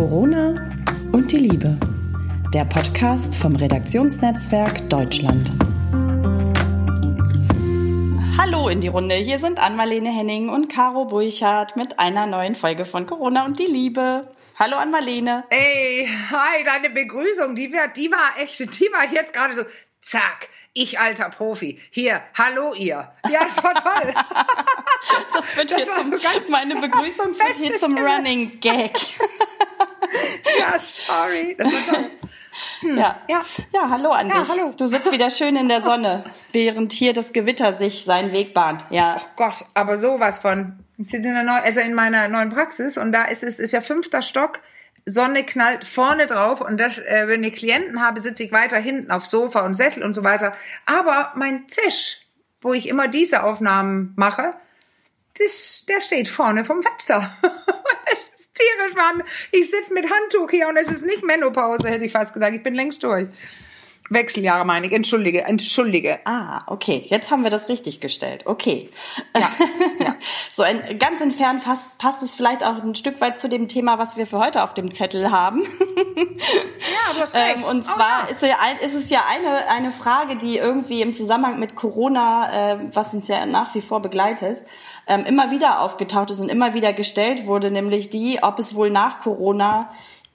Corona und die Liebe. Der Podcast vom Redaktionsnetzwerk Deutschland. Hallo in die Runde. Hier sind Anmalene Henning und Caro Burchardt mit einer neuen Folge von Corona und die Liebe. Hallo Anmalene. Ey, hi, deine Begrüßung, die war, die war echt, die war jetzt gerade so, zack, ich alter Profi. Hier, hallo ihr. Ja, das war toll. das wird das jetzt zum, so meine Begrüßung wird hier zum Running Gag. Ja, sorry. Das war toll. Hm. Ja. ja. Ja, hallo an ja, dich. Hallo. Du sitzt wieder schön in der Sonne, während hier das Gewitter sich seinen Weg bahnt. Ja. Oh Gott, aber sowas von. Ich sitze in der neu, also in meiner neuen Praxis und da ist es ist ja fünfter Stock. Sonne knallt vorne drauf und das, äh, wenn ich Klienten habe, sitze ich weiter hinten auf Sofa und Sessel und so weiter. Aber mein Tisch, wo ich immer diese Aufnahmen mache, das, der steht vorne vom Fenster. tierisch warm. Ich sitze mit Handtuch hier und es ist nicht Menopause, hätte ich fast gesagt. Ich bin längst durch. Wechseljahre meine ich, entschuldige, entschuldige. Ah, okay, jetzt haben wir das richtig gestellt. Okay. Ja, ja. so ein, ganz entfernt passt, passt es vielleicht auch ein Stück weit zu dem Thema, was wir für heute auf dem Zettel haben. ja, du hast recht. Ähm, und oh, zwar ja. ist, ja ein, ist, es ja eine, eine Frage, die irgendwie im Zusammenhang mit Corona, äh, was uns ja nach wie vor begleitet, ähm, immer wieder aufgetaucht ist und immer wieder gestellt wurde, nämlich die, ob es wohl nach Corona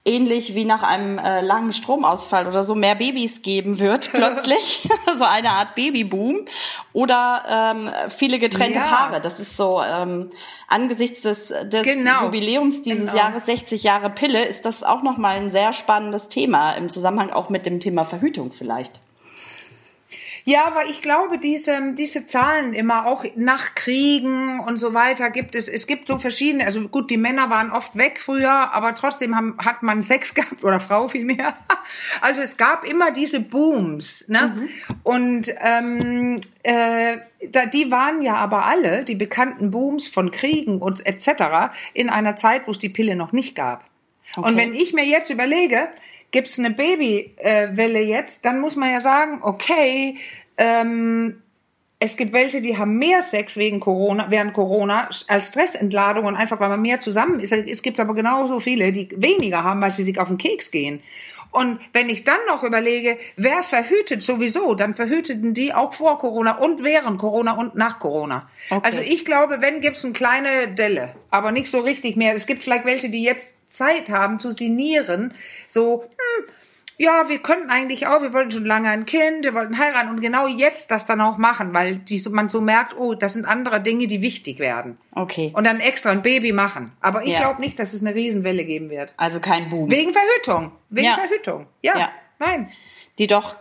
ähnlich wie nach einem äh, langen Stromausfall oder so mehr Babys geben wird plötzlich, so eine Art Babyboom oder ähm, viele getrennte ja. Paare. Das ist so ähm, angesichts des, des genau. Jubiläums dieses genau. Jahres 60 Jahre Pille ist das auch noch mal ein sehr spannendes Thema im Zusammenhang auch mit dem Thema Verhütung vielleicht. Ja, aber ich glaube, diese, diese Zahlen immer auch nach Kriegen und so weiter gibt es. Es gibt so verschiedene, also gut, die Männer waren oft weg früher, aber trotzdem haben, hat man Sex gehabt oder Frau vielmehr. Also es gab immer diese Booms. Ne? Mhm. Und ähm, äh, da, die waren ja aber alle, die bekannten Booms von Kriegen und etc., in einer Zeit, wo es die Pille noch nicht gab. Okay. Und wenn ich mir jetzt überlege, gibt es eine Babywelle jetzt, dann muss man ja sagen, okay, ähm, es gibt welche, die haben mehr Sex wegen Corona, während Corona als Stressentladung und einfach, weil man mehr zusammen ist. Es gibt aber genauso viele, die weniger haben, weil sie sich auf den Keks gehen. Und wenn ich dann noch überlege, wer verhütet sowieso, dann verhüteten die auch vor Corona und während Corona und nach Corona. Okay. Also ich glaube, wenn gibt's eine kleine Delle, aber nicht so richtig mehr. Es gibt vielleicht welche, die jetzt Zeit haben zu sinieren, so, hm, ja, wir könnten eigentlich auch, wir wollten schon lange ein Kind, wir wollten heiraten und genau jetzt das dann auch machen, weil die, man so merkt, oh, das sind andere Dinge, die wichtig werden. Okay. Und dann extra ein Baby machen. Aber ich ja. glaube nicht, dass es eine Riesenwelle geben wird. Also kein Boom. Wegen Verhütung. Wegen ja. Verhütung. Ja. ja. Nein. Die doch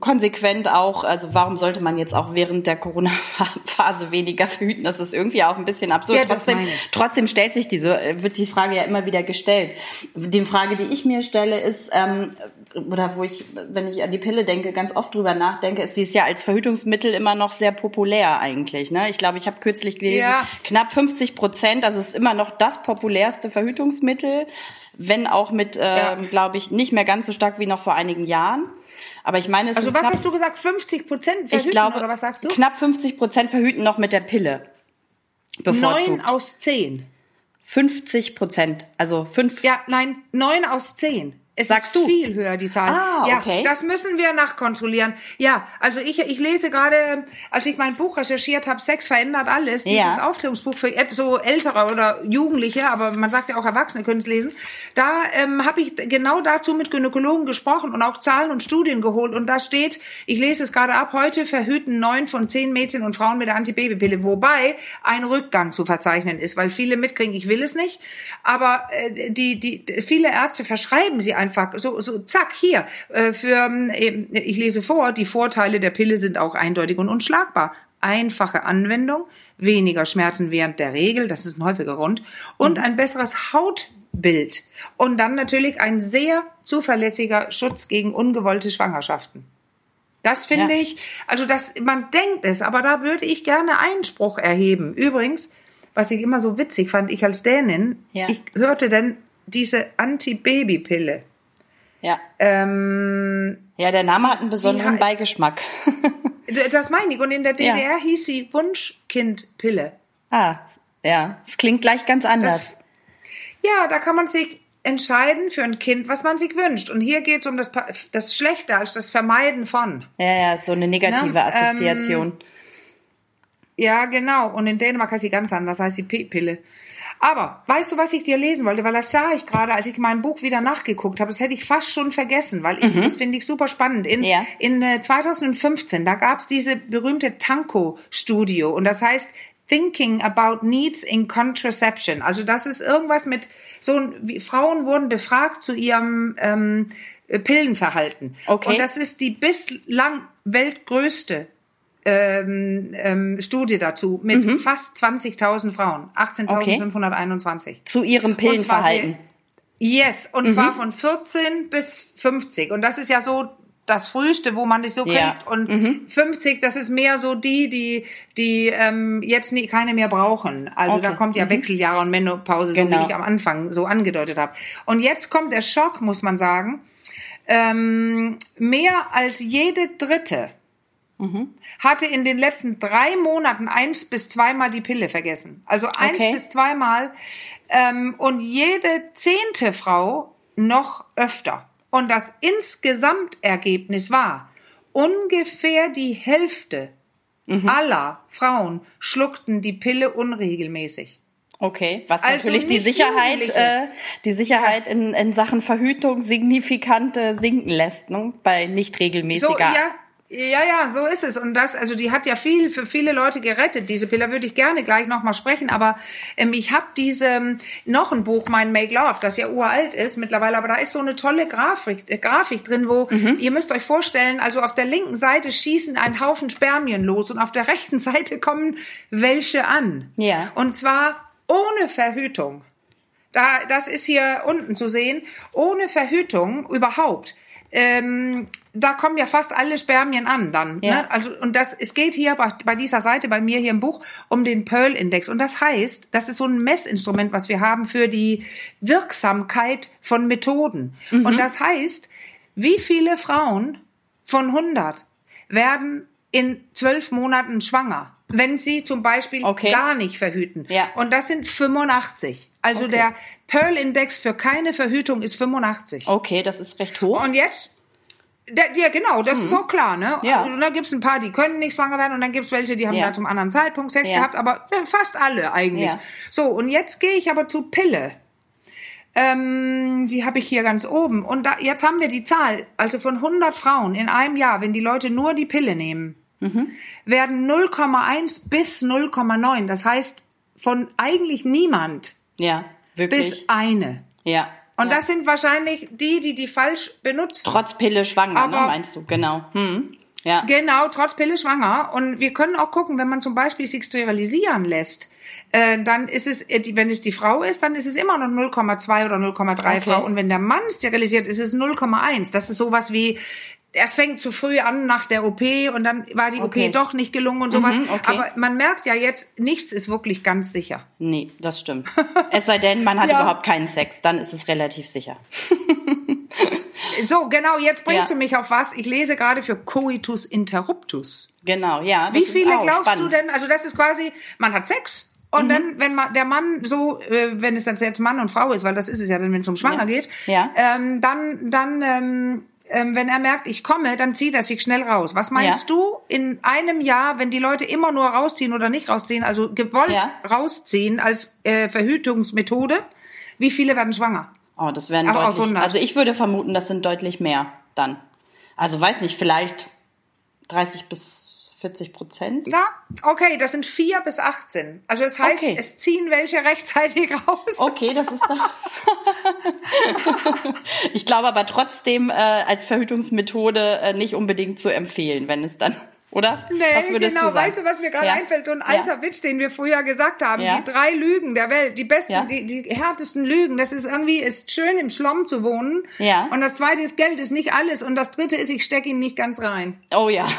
konsequent auch, also warum sollte man jetzt auch während der Corona-Phase weniger verhüten? Das ist irgendwie auch ein bisschen absurd. Ja, trotzdem, trotzdem stellt sich diese, wird die Frage ja immer wieder gestellt. Die Frage, die ich mir stelle, ist, ähm, oder wo ich, wenn ich an die Pille denke, ganz oft drüber nachdenke, ist sie ist ja als Verhütungsmittel immer noch sehr populär eigentlich. Ne? Ich glaube, ich habe kürzlich gelesen, ja. knapp 50 Prozent, also es ist immer noch das populärste Verhütungsmittel, wenn auch mit, ja. glaube ich, nicht mehr ganz so stark wie noch vor einigen Jahren. Aber ich meine, es Also was knapp, hast du gesagt? 50 Prozent verhüten ich glaube, oder was sagst du? Knapp 50 Prozent verhüten noch mit der Pille. Bevorzugt. Neun aus zehn. 50 Prozent, also fünf. Ja, nein, neun aus zehn. Es Sagst ist du? viel höher, die Zahl. Ah, ja, okay. das müssen wir nachkontrollieren. Ja, also ich, ich lese gerade, als ich mein Buch recherchiert habe, Sex verändert alles, dieses ja. Aufklärungsbuch für so ältere oder Jugendliche, aber man sagt ja auch Erwachsene können es lesen. Da ähm, habe ich genau dazu mit Gynäkologen gesprochen und auch Zahlen und Studien geholt. Und da steht, ich lese es gerade ab, heute verhüten neun von zehn Mädchen und Frauen mit der Antibabypille, wobei ein Rückgang zu verzeichnen ist, weil viele mitkriegen, ich will es nicht. Aber äh, die, die, viele Ärzte verschreiben sie einfach so, so zack, hier. Äh, für, ähm, ich lese vor, die Vorteile der Pille sind auch eindeutig und unschlagbar. Einfache Anwendung, weniger Schmerzen während der Regel, das ist ein häufiger Grund, und mhm. ein besseres Hautbild. Und dann natürlich ein sehr zuverlässiger Schutz gegen ungewollte Schwangerschaften. Das finde ja. ich, also das, man denkt es, aber da würde ich gerne Einspruch erheben. Übrigens, was ich immer so witzig fand, ich als Dänin, ja. ich hörte denn diese Anti-Baby-Pille. Ja. Ähm, ja, der Name hat einen besonderen Beigeschmack. das meine ich. Und in der DDR ja. hieß sie Wunschkindpille. Ah, ja. Es klingt gleich ganz anders. Das, ja, da kann man sich entscheiden für ein Kind, was man sich wünscht. Und hier geht es um das, das Schlechte, also das Vermeiden von. Ja, ja, so eine negative Ne, Assoziation. Ja, genau. Und in Dänemark heißt sie ganz anders, heißt sie P-Pille. Aber weißt du, was ich dir lesen wollte? Weil das sah ich gerade, als ich mein Buch wieder nachgeguckt habe. Das hätte ich fast schon vergessen, weil ich, das finde ich super spannend. In, Ja. in äh, 2015, da gab's diese berühmte Tanko-Studio. Und das heißt Thinking About Needs in Contraception. Also das ist irgendwas mit so, wie, Frauen wurden befragt zu ihrem ähm, Pillenverhalten. Okay. Und das ist die bislang weltgrößte ähm, ähm, Studie dazu mit fast 20.000 Frauen, 18.521. Zu ihrem Pillenverhalten. Yes, und Mhm. zwar von 14 bis 50. Und das ist ja so das Früheste, wo man das so Ja. Mhm. kriegt. Und 50, das ist mehr so die, die, die ähm, jetzt nie, keine mehr brauchen. Also da Okay. kommt ja Wechseljahre und Menopause, so Genau. wie ich am Anfang so angedeutet habe. Und jetzt kommt der Schock, muss man sagen. Ähm, mehr als jede dritte hatte in den letzten drei Monaten eins bis zweimal die Pille vergessen. Also eins Okay. bis zweimal. Ähm, und jede zehnte Frau noch öfter. Und das Insgesamtergebnis war, ungefähr die Hälfte Mhm. aller Frauen schluckten die Pille unregelmäßig. Okay, was Also natürlich die Sicherheit, äh, die Sicherheit in, in Sachen Verhütung signifikante sinken lässt, ne? bei nicht regelmäßiger. So, ja, ja, ja, so ist es. Und das, also die hat ja viel für viele Leute gerettet. Diese Pille würde ich gerne gleich nochmal sprechen. Aber ähm, ich habe diese ähm, noch ein Buch, mein Make Love, das ja uralt ist mittlerweile. Aber da ist so eine tolle Grafik, äh, Grafik drin, wo Mhm. ihr müsst euch vorstellen, also auf der linken Seite schießen ein Haufen Spermien los und auf der rechten Seite kommen welche an. Ja. Und zwar ohne Verhütung. Da, das ist hier unten zu sehen. Ohne Verhütung überhaupt. Ähm, da kommen ja fast alle Spermien an dann. Ja. Ne? Also, und das, es geht hier bei, bei dieser Seite, bei mir hier im Buch, um den Pearl-Index. Und das heißt, das ist so ein Messinstrument, was wir haben für die Wirksamkeit von Methoden. Mhm. Und das heißt, wie viele Frauen von 100 werden in zwölf Monaten schwanger, wenn sie zum Beispiel Okay. gar nicht verhüten. Ja. Und das sind 85. Also Okay. der Pearl-Index für keine Verhütung ist 85. Okay, das ist recht hoch. Und jetzt, ja genau, das ist auch klar, ne? Mhm. Ja. Und da gibt's ein paar, die können nicht schwanger werden und dann gibt's welche, die haben Ja. da zum anderen Zeitpunkt Sex Ja. gehabt, aber fast alle eigentlich. Ja. So, und jetzt gehe ich aber zu Pille. Ähm, die habe ich hier ganz oben. Und da, jetzt haben wir die Zahl, also von 100 Frauen in einem Jahr, wenn die Leute nur die Pille nehmen, Mhm. werden 0,1 bis 0,9. Das heißt, von eigentlich niemand ja, wirklich. bis eine. ja. Und ja. das sind wahrscheinlich die, die die falsch benutzt. trotz Pille schwanger, ne, Aber- meinst du? Genau. Hm. Ja. Genau, trotz Pille schwanger. Und wir können auch gucken, wenn man zum Beispiel sich sterilisieren lässt, dann ist es, äh, wenn es die Frau ist, dann ist es immer noch 0,2 oder 0,3 Okay. Frau. Und wenn der Mann sterilisiert, ist es 0,1. Das ist sowas wie, er fängt zu früh an nach der OP und dann war die Okay. OP doch nicht gelungen und sowas. Mhm, okay. Aber man merkt ja jetzt, nichts ist wirklich ganz sicher. Nee, das stimmt. Es sei denn, man hat Ja. überhaupt keinen Sex, dann ist es relativ sicher. So, genau, jetzt bringst Ja. du mich auf was. Ich lese gerade für Coitus Interruptus. Genau, ja. Wie viele glaubst spannend. du denn? Also das ist quasi, man hat Sex Mhm. und dann, wenn man der Mann so, äh, wenn es dann jetzt Mann und Frau ist, weil das ist es ja dann, wenn es um Schwanger Ja. geht, Ja. ähm, dann, dann, ähm, ähm, wenn er merkt, ich komme, dann zieht er sich schnell raus. Was meinst Ja. du in einem Jahr, wenn die Leute immer nur rausziehen oder nicht rausziehen, also gewollt Ja. rausziehen als äh, Verhütungsmethode, wie viele werden schwanger? Oh, das wären Aber deutlich. 100. Also ich würde vermuten, das sind deutlich mehr dann. Also weiß nicht, vielleicht 30 bis 40 Prozent. Ja, okay, das sind vier bis 18. Also das heißt, Okay. es ziehen welche rechtzeitig raus. Okay, das ist doch. ich glaube aber trotzdem äh, als Verhütungsmethode äh, nicht unbedingt zu empfehlen, wenn es dann, oder? Nee, was würdest genau. du sagen? Weißt du, was mir gerade Ja. einfällt? So ein Ja. alter Witz, den wir früher gesagt haben. Ja. Die drei Lügen der Welt, die besten, Ja. die, die härtesten Lügen. Das ist irgendwie, ist schön im Schlamm zu wohnen. Ja. Und das zweite ist, Geld ist nicht alles. Und das dritte ist, ich stecke ihn nicht ganz rein. Oh ja.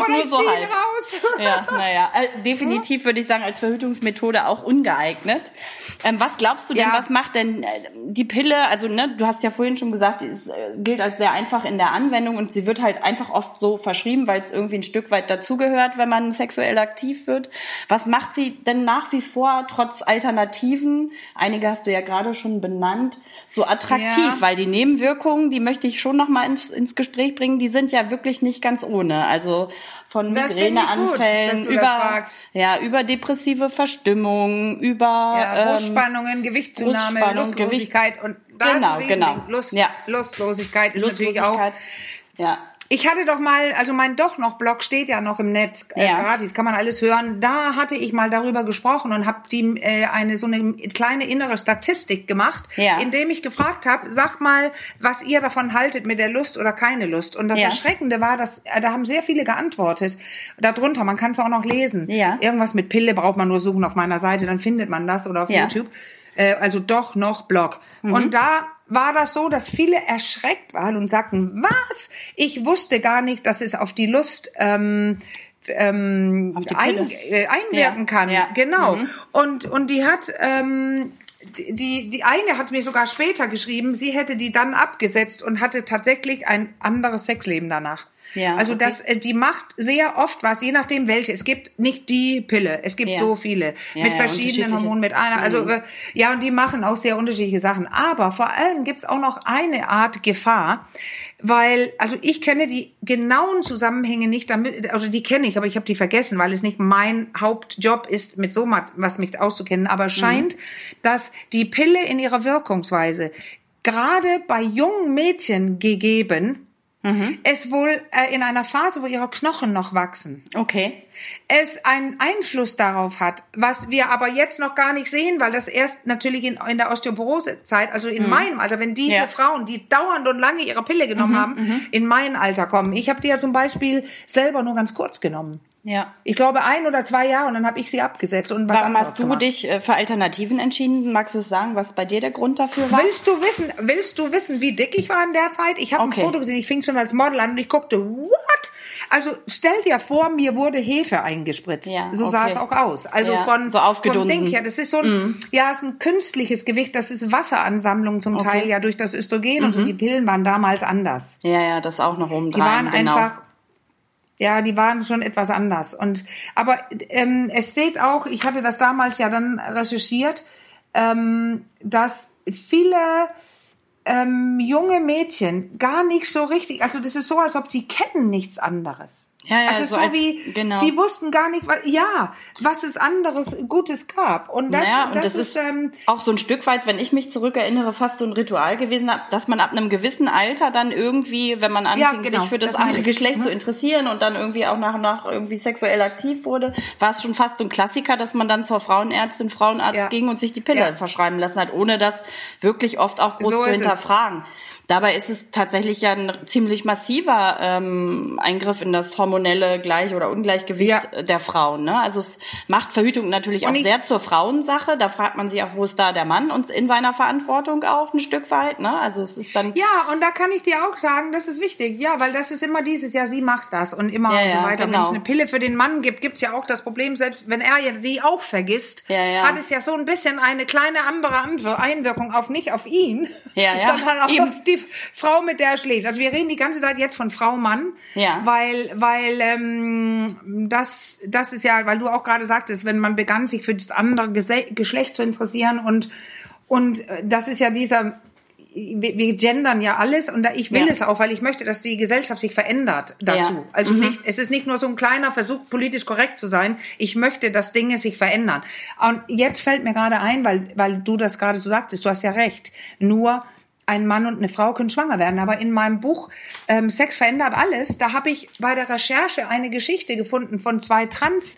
Oder Nur so halb. raus. Ja, naja, äh, definitiv würde ich sagen, als Verhütungsmethode auch ungeeignet. Ähm, was glaubst du denn, Ja. was macht denn äh, die Pille? Also, ne, du hast ja vorhin schon gesagt, die ist, äh, gilt als sehr einfach in der Anwendung und sie wird halt einfach oft so verschrieben, weil es irgendwie ein Stück weit dazugehört, wenn man sexuell aktiv wird. Was macht sie denn nach wie vor trotz Alternativen, einige hast du ja gerade schon benannt, so attraktiv? Ja. Weil die Nebenwirkungen, die möchte ich schon noch mal ins, ins Gespräch bringen, die sind ja wirklich nicht ganz ohne. Also von Das gut, Migräneanfällen das über ja über depressive Verstimmung, über Ja, ähm, Brustspannungen, Gewichtszunahme, Brustspannung, Lustlosigkeit und da ist Genau, genau. Lust, Ja. Lustlosigkeit ist natürlich auch Lustlosigkeit. Ja. Ich hatte doch mal, also mein Doch noch Blog steht ja noch im Netz, äh, Ja. gratis, kann man alles hören. Da hatte ich mal darüber gesprochen und habe die äh, eine so eine kleine innere Statistik gemacht, Ja. indem ich gefragt habe, sag mal, was ihr davon haltet mit der Lust oder keine Lust. Und das Ja. Erschreckende war, dass äh, da haben sehr viele geantwortet. Darunter, man kann es auch noch lesen. Ja. Irgendwas mit Pille braucht man nur suchen auf meiner Seite, dann findet man das oder auf. YouTube. Äh, also doch noch Blog. Mhm. Und da war das so, dass viele erschreckt waren und sagten, was? Ich wusste gar nicht, dass es auf die Lust ähm, ähm, Auf die ein, äh, einwirken Ja, kann. ja. Genau. Mhm. Und, und die hat... Ähm, die, die eine hat mir sogar später geschrieben, sie hätte die dann abgesetzt und hatte tatsächlich ein anderes Sexleben danach. Ja, also okay. das, äh, die macht sehr oft was, je nachdem welche. Es gibt nicht die Pille, es gibt Ja. so viele Ja, mit verschiedenen. Mhm. Hormonen, mit einer. Also äh, ja, und die machen auch sehr unterschiedliche Sachen. Aber vor allem gibt's auch noch eine Art Gefahr, weil also ich kenne die genauen Zusammenhänge nicht, damit, also die kenne ich, aber ich habe die vergessen, weil es nicht mein Hauptjob ist, mit so was mich auszukennen. Aber Mhm. scheint, dass die Pille in ihrer Wirkungsweise gerade bei jungen Mädchen gegeben Mhm. es wohl äh, in einer Phase, wo ihre Knochen noch wachsen, Okay. es einen Einfluss darauf hat, was wir aber jetzt noch gar nicht sehen, weil das erst natürlich in, in der Osteoporosezeit, also in meinem Alter, wenn diese Mhm. Ja. Mhm, Frauen, die dauernd und lange ihre Pille genommen haben, in mein Alter kommen. Ich habe die ja zum Beispiel selber nur ganz kurz genommen. Ja. Ich glaube ein oder zwei Jahre und dann habe ich sie abgesetzt und was Warum hast du gemacht. dich äh, für Alternativen entschieden? Magst du es sagen, was bei dir der Grund dafür war? Willst du wissen, willst du wissen, wie dick ich war in der Zeit? Ich habe Okay. ein Foto gesehen, ich fing schon als Model an und ich guckte, what? Also stell dir vor, mir wurde Hefe eingespritzt. Ja, so sah okay. es auch aus. Also Ja, von so aufgedunsen. Mhm. Vom Ding her, das ist so ein, ja, ist ein künstliches Gewicht. Das ist Wasseransammlung zum Teil ja durch das Östrogen und so. Die Pillen waren damals anders. Ja, ja, das auch noch oben Die waren einfach, ja, die waren schon etwas anders. Und aber ähm, es steht auch, ich hatte das damals ja dann recherchiert, ähm, dass viele ähm, junge Mädchen gar nicht so richtig, also das ist so, als ob die kennen nichts anderes. Ja, ja, also so so, als- wie, genau. die wussten gar nicht, was, ja, was es anderes Gutes gab. Und das, naja, und das, das, ist, ist ähm, auch so ein Stück weit, wenn ich mich zurückerinnere, fast so ein Ritual gewesen, dass man ab einem gewissen Alter dann irgendwie, wenn man anfing, genau, sich für das, das andere. Geschlecht zu interessieren und dann irgendwie auch nach und nach irgendwie sexuell aktiv wurde, war es schon fast so ein Klassiker, dass man dann zur Frauenärztin, Frauenarzt Ja. ging und sich die Pille Ja. verschreiben lassen hat, ohne das wirklich oft auch groß So zu ist es. Dabei ist es tatsächlich ja ein ziemlich massiver ähm, Eingriff in das hormonelle Gleich- oder Ungleichgewicht Ja. der Frauen. Ne? Also es macht Verhütung natürlich auch Und sehr zur Frauensache. Da fragt man sich auch, wo ist da der Mann und in seiner Verantwortung auch ein Stück weit. Ne? Also es ist dann Ja, und da kann ich dir auch sagen, das ist wichtig. Ja, weil das ist immer dieses, ja, sie macht das und immer Ja, und so ja, weiter. Und genau. Wenn es eine Pille für den Mann gibt, gibt's ja auch das Problem, selbst wenn er ja die auch vergisst, Ja, ja. hat es ja so ein bisschen eine kleine andere Einwirkung auf nicht auf ihn, Ja, ja, sondern auch eben. auf die Frau, mit der er schläft. Also wir reden die ganze Zeit jetzt von Frau Mann, Ja. weil weil ähm, das das ist ja, weil du auch gerade sagtest, wenn man begann sich für das andere Gese Geschlecht zu interessieren und und äh, das ist ja dieser wir, gendern ja alles und da, ich will Ja. es auch, weil ich möchte, dass die Gesellschaft sich verändert dazu. Ja. Also nicht, es ist nicht nur so ein kleiner Versuch, politisch korrekt zu sein. Ich möchte, dass Dinge sich verändern. Und jetzt fällt mir gerade ein, weil, weil du das gerade so sagtest, du hast ja recht. Nur ein Mann und eine Frau können schwanger werden. Aber in meinem Buch ähm, Sex verändert alles, da habe ich bei der Recherche eine Geschichte gefunden von zwei Trans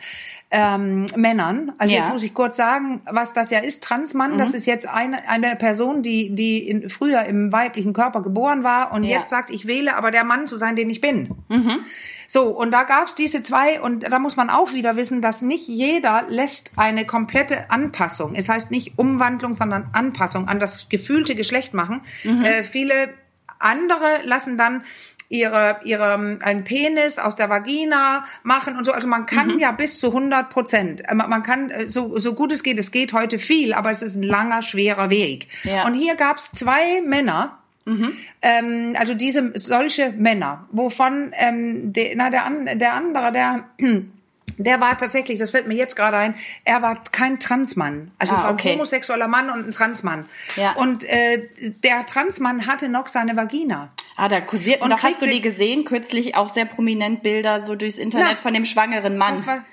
ähm, Männern. Also Ja. jetzt muss ich kurz sagen, was das ja ist. Transmann, das ist jetzt eine, eine Person, die, die in, früher im weiblichen Körper geboren war und Ja. jetzt sagt, ich wähle aber der Mann zu sein, den ich bin. So, und da gab's diese zwei, und da muss man auch wieder wissen, dass nicht jeder lässt eine komplette Anpassung, es heißt nicht Umwandlung, sondern Anpassung an das gefühlte Geschlecht machen. Äh, viele andere lassen dann ihre, ihre, einen Penis aus der Vagina machen und so. Also man kann mhm. ja bis zu 100 Prozent. Man, man kann, äh, so, so gut es geht, es geht heute viel, aber es ist ein langer, schwerer Weg. Ja. Und hier gab es zwei Männer, Mhm. Ähm, also diese solche Männer, wovon ähm, de, na, der, der andere, der der war tatsächlich, das fällt mir jetzt gerade ein, er war kein Transmann. Also ah, es war okay. ein homosexueller Mann und ein Transmann. Ja. Und äh, der Transmann hatte noch seine Vagina. Ah, da kursierten doch, hast du die gesehen? Kürzlich auch sehr prominent Bilder so durchs Internet na, von dem schwangeren Mann. Das war,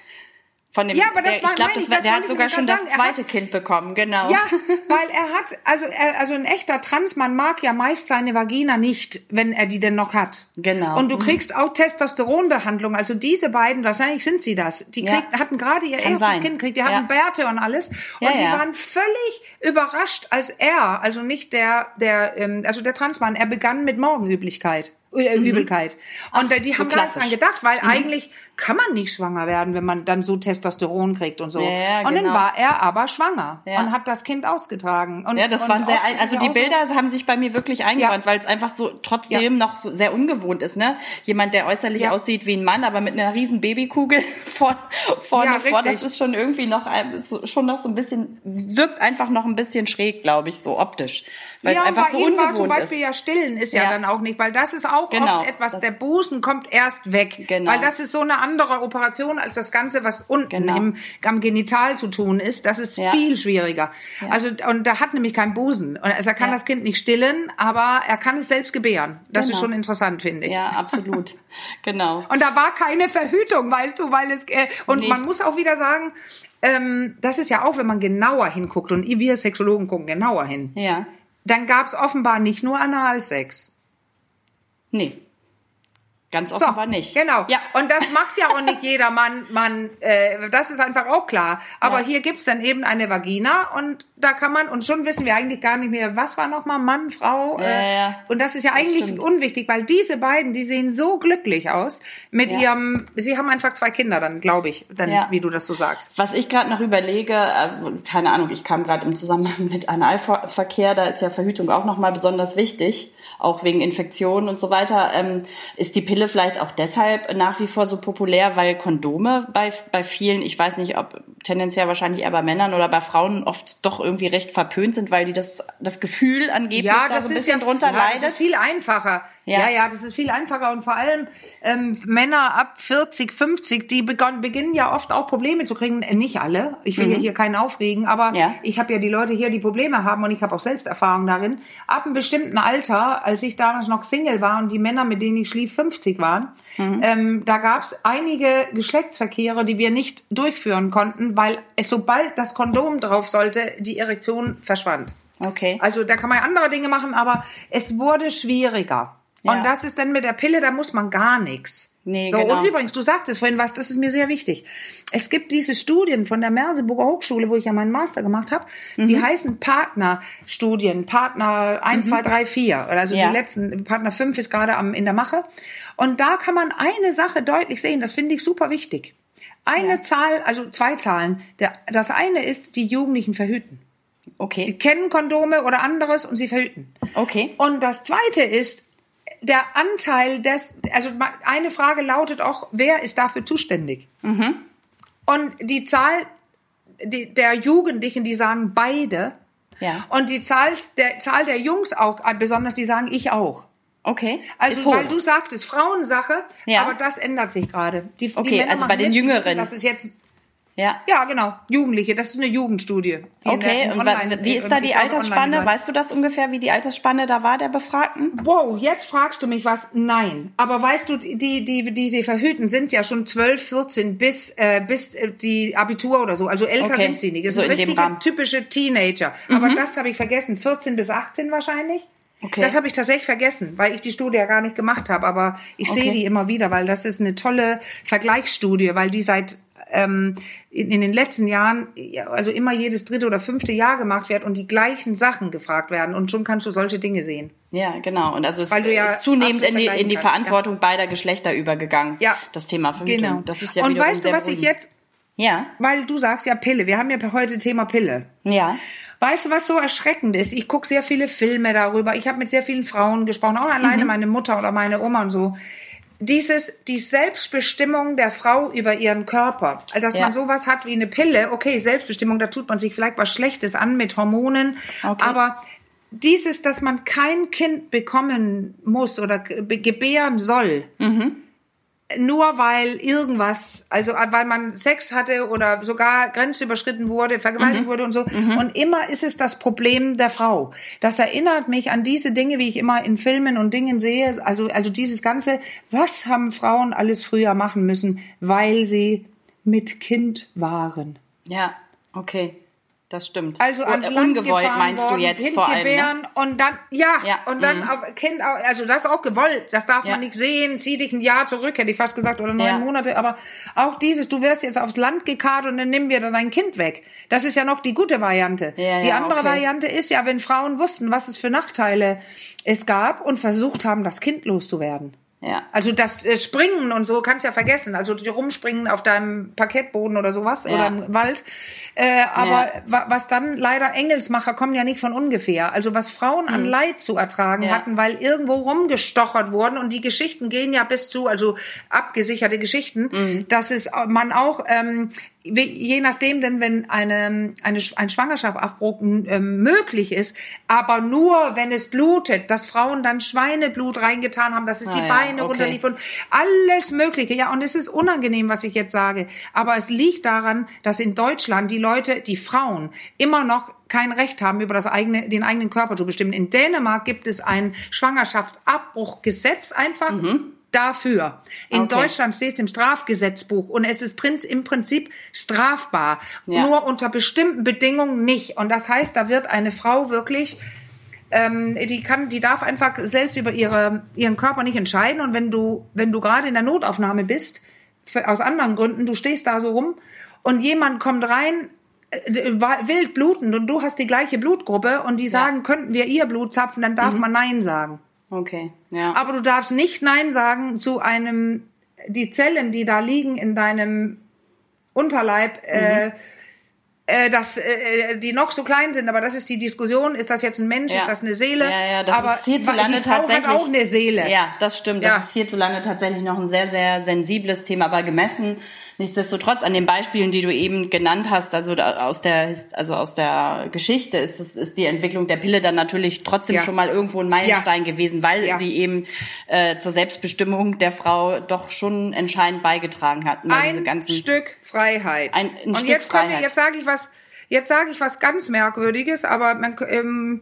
von dem, ja, aber das der, war, ich glaube, der hat sogar schon sagen. das zweite hat, Kind bekommen, genau. Ja, weil er hat, also, er, also ein echter Transmann mag ja meist seine Vagina nicht, wenn er die denn noch hat. Genau. Und du mhm. kriegst auch Testosteronbehandlung. Also diese beiden, wahrscheinlich sind sie das. Die krieg, ja. hatten gerade ihr Kann erstes sein. Kind gekriegt, die hatten ja. Bärte und alles. Und ja, die waren völlig überrascht, als er, also nicht der, der, ähm, also der Transmann, er begann mit Morgenüblichkeit. Äh, mhm. Übelkeit. Und Ach, die haben so gar nicht dran gedacht, weil mhm. eigentlich kann man nicht schwanger werden, wenn man dann so Testosteron kriegt und so. Ja, ja, und genau. dann war er aber schwanger ja. und hat das Kind ausgetragen. Und, ja, das waren sehr, also die Bilder so haben sich bei mir wirklich eingebrannt, weil es einfach so trotzdem noch so sehr ungewohnt ist, ne? Jemand, der äußerlich aussieht wie ein Mann, aber mit einer riesen Babykugel vor, vorne vor, das ist schon irgendwie noch, schon noch so ein bisschen, wirkt einfach noch ein bisschen schräg, glaube ich, so optisch. Weil es einfach so ungewohnt war zum Beispiel ist. ja stillen ist ja. dann auch nicht, weil das ist auch genau, oft etwas, der Busen kommt erst weg. Genau. Weil das ist so eine andere Operation als das Ganze, was unten genau. im, am Genital zu tun ist. Das ist ja. viel schwieriger. Ja. Also, und da hat nämlich kein Busen. Also er kann ja. das Kind nicht stillen, aber er kann es selbst gebären. Das genau. ist schon interessant, finde ich. Ja, absolut. genau. Und da war keine Verhütung, weißt du, weil es, äh, und nee. man muss auch wieder sagen, ähm, das ist ja auch, wenn man genauer hinguckt und wir Sexologen gucken genauer hin. Ja. Dann gab es offenbar nicht nur Analsex. Nee. Ganz offenbar so, nicht. Genau. Ja. Und das macht ja auch nicht jeder Mann. Mann äh, das ist einfach auch klar. Aber ja. hier gibt's dann eben eine Vagina und da kann man, und schon wissen wir eigentlich gar nicht mehr, was war nochmal Mann, Frau. Ja, äh, ja. Und das ist ja eigentlich stimmt. unwichtig, weil diese beiden, die sehen so glücklich aus mit ihrem, sie haben einfach zwei Kinder dann, glaube ich, dann, wie du das so sagst. Was ich gerade noch überlege, äh, keine Ahnung, ich kam gerade im Zusammenhang mit Analverkehr, da ist ja Verhütung auch nochmal besonders wichtig auch wegen Infektionen und so weiter. Ähm, ist die Pille vielleicht auch deshalb nach wie vor so populär, weil Kondome bei, bei vielen, ich weiß nicht, ob tendenziell wahrscheinlich eher bei Männern oder bei Frauen oft doch irgendwie recht verpönt sind, weil die das, das Gefühl angeblich ja, da so ein bisschen ja, drunter ja, leidet. Das ist viel einfacher. Ja. ja, ja, das ist viel einfacher und vor allem ähm, Männer ab 40, 50, die begonnen, beginnen ja oft auch Probleme zu kriegen. Äh, nicht alle, ich will mhm. ja hier keinen aufregen, aber ja. ich habe ja die Leute hier, die Probleme haben und ich habe auch selbst Erfahrung darin. Ab einem bestimmten Alter, als ich damals noch Single war und die Männer, mit denen ich schlief, 50 waren, mhm. ähm, da gab es einige Geschlechtsverkehre, die wir nicht durchführen konnten, weil es sobald das Kondom drauf sollte, die Erektion verschwand. Okay. Also da kann man andere Dinge machen, aber es wurde schwieriger. Ja. Und das ist dann mit der Pille, da muss man gar nichts. Nee, so, genau. und übrigens, du sagtest vorhin was, das ist mir sehr wichtig. Es gibt diese Studien von der Merseburger Hochschule, wo ich ja meinen Master gemacht habe, mhm. die heißen Partnerstudien, Partner 1, mhm. 2, 3, 4. Also ja. die letzten, Partner 5 ist gerade am, in der Mache. Und da kann man eine Sache deutlich sehen, das finde ich super wichtig. Eine ja. Zahl, also zwei Zahlen. Der, das eine ist, die Jugendlichen verhüten. Okay. Sie kennen Kondome oder anderes und sie verhüten. Okay. Und das zweite ist, der Anteil des, also eine Frage lautet auch, wer ist dafür zuständig? Mhm. Und die Zahl die, der Jugendlichen, die sagen beide. Ja. Und die Zahl der, Zahl der Jungs auch, besonders, die sagen ich auch. Okay. Also, weil du sagtest Frauensache, ja. aber das ändert sich gerade. Die, okay, die also bei den mit, Jüngeren. Das ist jetzt ja. Ja, genau. Jugendliche. Das ist eine Jugendstudie. Okay. Und wie ist da die Altersspanne? Weißt du das ungefähr, wie die Altersspanne da war der Befragten? Wow, jetzt fragst du mich was. Nein. Aber weißt du, die, die, die, die Verhüten sind ja schon 12, 14 bis, äh, bis äh, die Abitur oder so. Also älter okay. sind sie nicht. Das so sind richtige, typische Teenager. Mhm. Aber das habe ich vergessen. 14 bis 18 wahrscheinlich. Okay. Das habe ich tatsächlich vergessen, weil ich die Studie ja gar nicht gemacht habe. Aber ich okay. sehe die immer wieder, weil das ist eine tolle Vergleichsstudie, weil die seit ähm, in, in den letzten Jahren also immer jedes dritte oder fünfte Jahr gemacht wird und die gleichen Sachen gefragt werden und schon kannst du solche Dinge sehen. Ja, genau. Und also es Weil du ja ist zunehmend in die, in die Verantwortung ja. beider Geschlechter übergegangen. Ja. Das Thema Verhütung. Genau. Das ist ja und weißt du, was ich jetzt Ja. Weil du sagst ja Pille. Wir haben ja heute Thema Pille. Ja. Weißt du, was so erschreckend ist? Ich gucke sehr viele Filme darüber. Ich habe mit sehr vielen Frauen gesprochen, auch alleine meine Mutter oder meine Oma und so. Dieses, die Selbstbestimmung der Frau über ihren Körper, dass Ja. man sowas hat wie eine Pille, okay, Selbstbestimmung, da tut man sich vielleicht was Schlechtes an mit Hormonen, Okay. aber dieses, dass man kein Kind bekommen muss oder ge- gebären soll, nur weil irgendwas, also äh, weil man Sex hatte oder sogar grenzüberschritten wurde, vergewaltigt wurde und so. Und immer ist es das Problem der Frau. Das erinnert mich an diese Dinge, wie ich immer in Filmen und Dingen sehe. Also, also dieses ganze, was haben Frauen alles früher machen müssen, weil sie mit Kind waren. Ja. Okay. Das stimmt. Also ans Land Ungewollt gefahren meinst worden, du jetzt kind vor allem. Ne? und dann ja, Ja, und dann mhm. auf Kind also das auch gewollt, das darf Ja. man nicht sehen, zieh dich ein Jahr zurück, hätte ich fast gesagt oder neun Ja. Monate, aber auch dieses, du wirst jetzt aufs Land gekarrt und dann nehmen wir dann dein Kind weg. Das ist ja noch die gute Variante. Ja, die andere okay. Variante ist ja, wenn Frauen wussten, was es für Nachteile es gab und versucht haben, das Kind loszuwerden. Ja. Also das äh, Springen und so kannst ja vergessen. Also die rumspringen auf deinem Parkettboden oder sowas Ja. oder im Wald. Äh, aber Ja. wa- was dann leider Engelsmacher kommen ja nicht von ungefähr. Also was Frauen an Leid zu ertragen. Ja. hatten, weil irgendwo rumgestochert wurden und die Geschichten gehen ja bis zu, also abgesicherte Geschichten, Hm. dass es man auch ähm, je nachdem, denn wenn eine, eine ein Schwangerschaftsabbruch ähm, möglich ist, aber nur wenn es blutet, dass Frauen dann Schweineblut reingetan haben, dass es Ah die ja, Beine okay. runterlief und alles Mögliche. Ja, und es ist unangenehm, was ich jetzt sage. Aber es liegt daran, dass in Deutschland die Leute, die Frauen, immer noch kein Recht haben, über das eigene, den eigenen Körper zu bestimmen. In Dänemark gibt es ein Schwangerschaftsabbruchgesetz einfach dafür. In Okay. Deutschland steht es im Strafgesetzbuch und es ist im Prinzip strafbar. Ja. Nur unter bestimmten Bedingungen nicht. Und das heißt, da wird eine Frau wirklich ähm, die kann, die darf einfach selbst über ihre, ihren Körper nicht entscheiden. Und wenn du, wenn du gerade in der Notaufnahme bist, für, aus anderen Gründen, du stehst da so rum und jemand kommt rein, äh, war wild blutend und du hast die gleiche Blutgruppe und die sagen, könnten wir ihr Blut zapfen, dann darf man Nein sagen. Okay. Ja. Aber du darfst nicht Nein sagen zu einem, die Zellen, die da liegen in deinem Unterleib, äh, äh, dass äh, die noch so klein sind, aber das ist die Diskussion, ist das jetzt ein Mensch, Ja. ist das eine Seele? Ja, ja, das aber ist hierzulande die Frau tatsächlich. hat auch eine Seele. Ja, das stimmt. Ja. Das ist hierzulande tatsächlich noch ein sehr, sehr sensibles Thema, aber gemessen. Nichtsdestotrotz an den Beispielen, die du eben genannt hast, also aus der, also aus der Geschichte, ist, das, ist die Entwicklung der Pille dann natürlich trotzdem Ja. schon mal irgendwo ein Meilenstein gewesen, weil Ja. sie eben äh, zur Selbstbestimmung der Frau doch schon entscheidend beigetragen hat. ne, Ein ganzen, Stück Freiheit. Ein- ein Und Stück jetzt Freiheit. jetzt sage ich was, jetzt sage ich was ganz Merkwürdiges, aber man, ähm,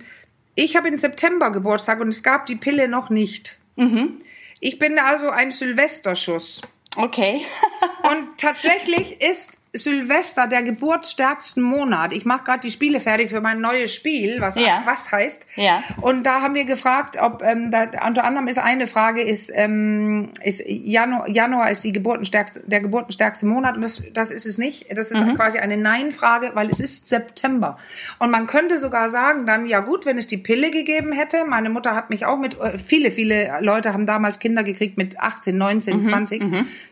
ich habe im September Geburtstag und es gab die Pille noch nicht. Mhm. Ich bin also ein Silvesterschuss. Okay. Und tatsächlich ist Silvester der geburtsstärksten Monat. Ich mache gerade die Spiele fertig für mein neues Spiel, was Ja. was heißt. Ja. Und da haben wir gefragt, ob ähm, da, unter anderem ist eine Frage ist ähm, ist Januar, Januar ist die geburtenstärkste der geburtenstärkste Monat und das das ist es nicht. Das ist quasi eine Nein-Frage, weil es ist September. Und man könnte sogar sagen, dann ja gut, wenn es die Pille gegeben hätte. Meine Mutter hat mich auch mit äh, viele viele Leute haben damals Kinder gekriegt mit 18, 19, 20.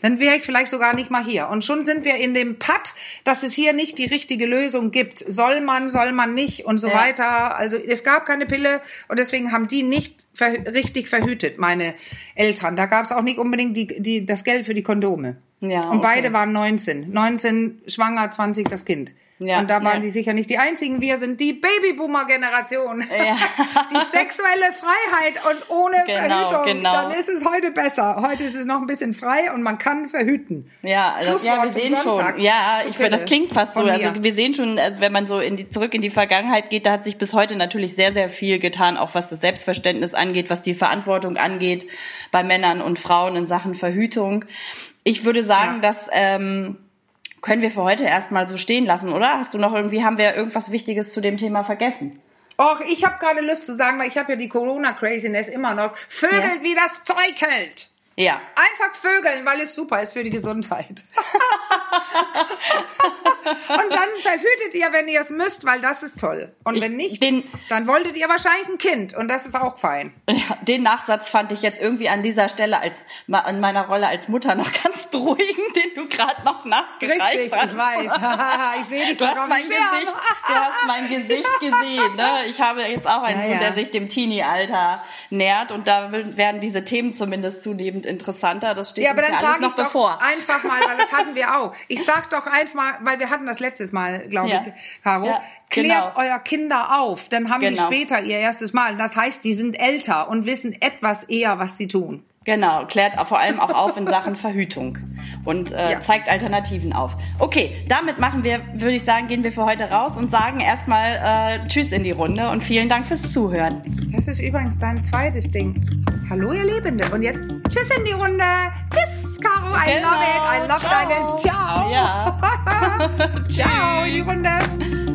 Dann wäre ich vielleicht sogar nicht mal hier. Und schon sind wir in dem Patt, dass es hier nicht die richtige Lösung gibt. Soll man, soll man nicht und so Ja. weiter. Also es gab keine Pille und deswegen haben die nicht verhü richtig verhütet, meine Eltern. Da gab es auch nicht unbedingt die, die, das Geld für die Kondome. Ja, und okay. beide waren 19. 19 schwanger, 20 das Kind. Ja, und da waren ja. sie sicher nicht die einzigen. Wir sind die Babyboomer-Generation. Ja. Die sexuelle Freiheit und ohne Genau, Verhütung. genau. Dann ist es heute besser. Heute ist es noch ein bisschen frei und man kann verhüten. Ja, also, ja, wir sehen Sonntag schon. Ja, ich das klingt fast so. Also wir sehen schon, also wenn man so in die, zurück in die Vergangenheit geht, da hat sich bis heute natürlich sehr, sehr viel getan, auch was das Selbstverständnis angeht, was die Verantwortung angeht bei Männern und Frauen in Sachen Verhütung. Ich würde sagen, Ja. dass ähm, können wir für heute erstmal so stehen lassen, oder? Hast du noch irgendwie, haben wir irgendwas Wichtiges zu dem Thema vergessen? Och, ich habe gerade Lust zu sagen, weil ich habe ja die Corona-Craziness immer noch. Vögelt Ja. wie das Zeug hält. Ja. Einfach vögeln, weil es super ist für die Gesundheit. und dann verhütet ihr, wenn ihr es müsst, weil das ist toll. Und Ich- wenn nicht, den- dann wolltet ihr wahrscheinlich ein Kind und das ist auch fein. Ja, den Nachsatz fand ich jetzt irgendwie an dieser Stelle als in meiner Rolle als Mutter noch ganz beruhigend, den du gerade noch nachgereicht Richtig, hast. ich weiß. ich sehe dich Du hast mein. Gesicht, du hast mein Gesicht gesehen. Ne? Ich habe jetzt auch einen Ja, Sohn, der sich dem Teenie-Alter nähert und da werden diese Themen zumindest zunehmend interessanter. Das steht Ja, aber uns dann ja alles noch bevor. einfach mal, weil das hatten wir auch. Ich sag doch einfach, weil wir hatten das letztes Mal, glaube Ja. ich, Caro. Ja, Klärt genau. euer Kinder auf, dann haben Genau. die später ihr erstes Mal. Das heißt, die sind älter und wissen etwas eher, was sie tun. Genau, klärt vor allem auch auf in Sachen Verhütung und äh, Ja. zeigt Alternativen auf. Okay, damit machen wir, würde ich sagen, gehen wir für heute raus und sagen erstmal äh, Tschüss in die Runde und vielen Dank fürs Zuhören. Das ist übrigens dein zweites Ding. Hallo, ihr Liebende. Und jetzt Tschüss in die Runde. Tschüss, Caro. I Genau. love it. I love Ciao. deine. Ciao. Ja. Ciao die Runde.